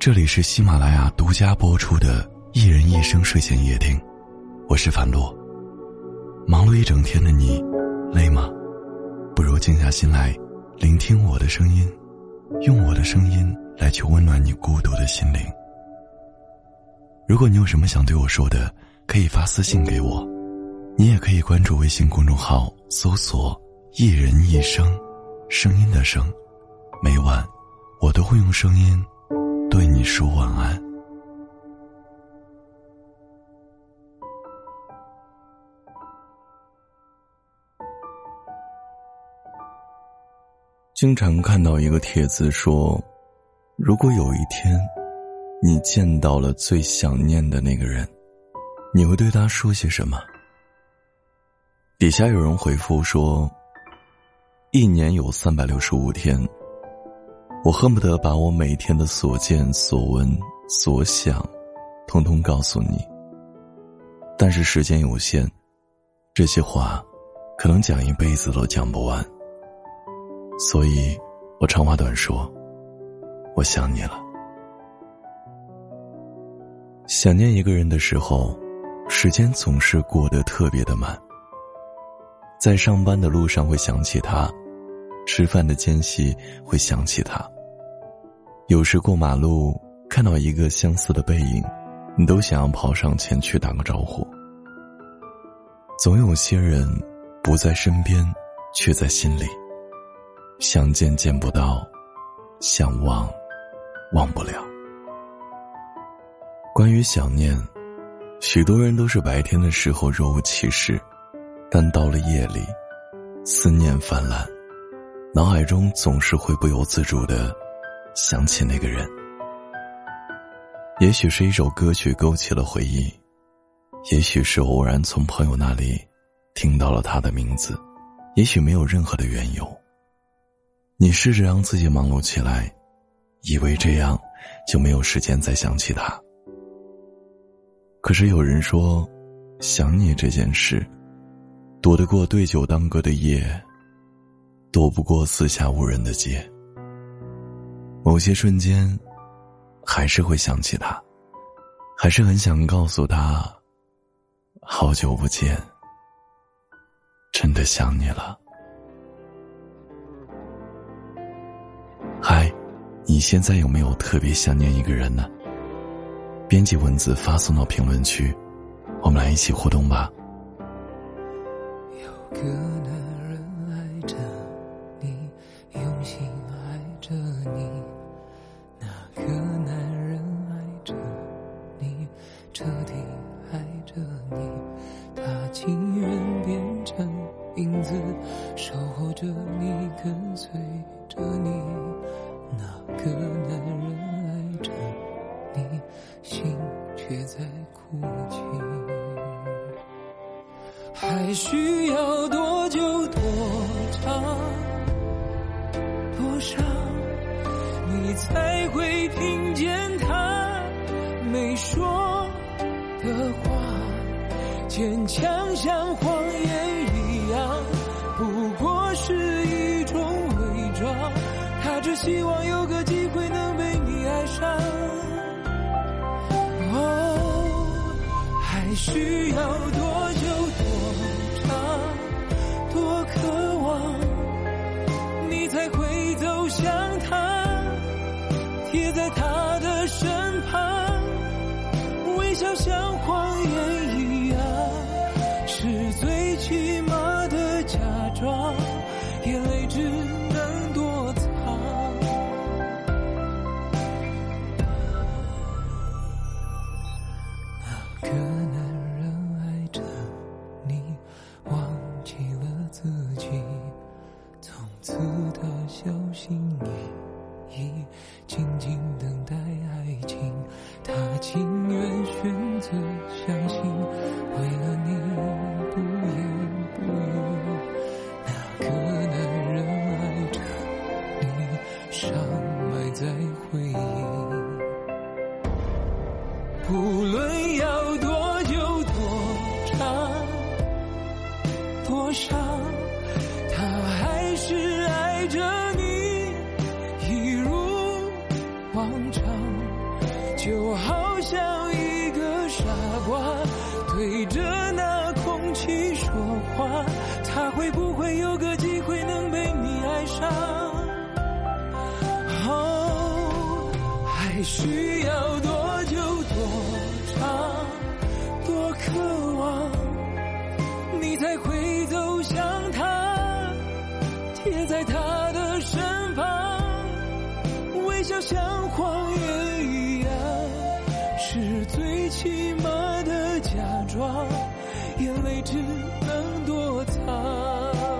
这里是喜马拉雅独家播出的《一人一生睡前夜听》，我是樊洛。忙碌一整天的你，累吗？不如静下心来，聆听我的声音，用我的声音来去温暖你孤独的心灵。如果你有什么想对我说的，可以发私信给我，你也可以关注微信公众号，搜索“一人一生”，声音的声。每晚，我都会用声音对你说晚安。经常看到一个帖子说：“如果有一天，你见到了最想念的那个人，你会对他说些什么？”底下有人回复说：“一年有三百六十五天。”我恨不得把我每天的所见所闻所想，通通告诉你。但是时间有限，这些话，可能讲一辈子都讲不完。所以，我长话短说，我想你了。想念一个人的时候，时间总是过得特别的慢。在上班的路上会想起他。吃饭的间隙会想起他。有时过马路看到一个相似的背影，你都想要跑上前去打个招呼。总有些人不在身边，却在心里。想见见不到，想忘忘不了。关于想念，许多人都是白天的时候若无其事，但到了夜里，思念泛滥。脑海中总是会不由自主的想起那个人，也许是一首歌曲勾起了回忆，也许是偶然从朋友那里听到了他的名字，也许没有任何的缘由。你试着让自己忙碌起来，以为这样就没有时间再想起他。可是有人说，想你这件事，躲得过对酒当歌的夜。躲不过四下无人的街。某些瞬间，还是会想起他，还是很想告诉他：“好久不见，真的想你了。”嗨，你现在有没有特别想念一个人呢？编辑文字发送到评论区，我们来一起互动吧。有个影子，守候着你，跟随着你。那个男人爱着你，心却在哭泣。还需要多久多长？多少，你才会听见他没说的话，坚强像谎言一样样，不过是一种伪装。他只希望有个机会能被你爱上。哦，还需要多久多长，多渴望，你才会。走向他，贴在他的身旁，微笑像静静等待爱情。他情愿选择相信，为了你不言不语。那个男人爱着你，伤埋在回忆。不论需要多久多长，多渴望，你才会走向他，贴在他的身旁，微笑像谎言一样，是最起码的假装，眼泪只能躲藏。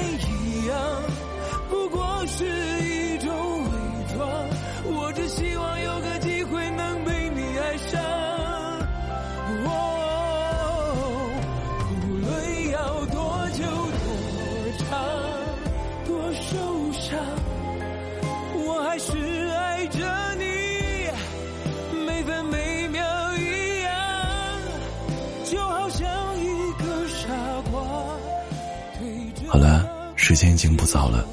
好了，时间已经不早了，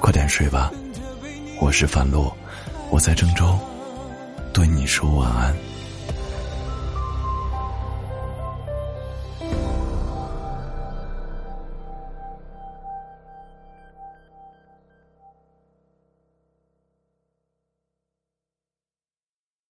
快点睡吧。我是樊洛，我在郑州，对你说晚安。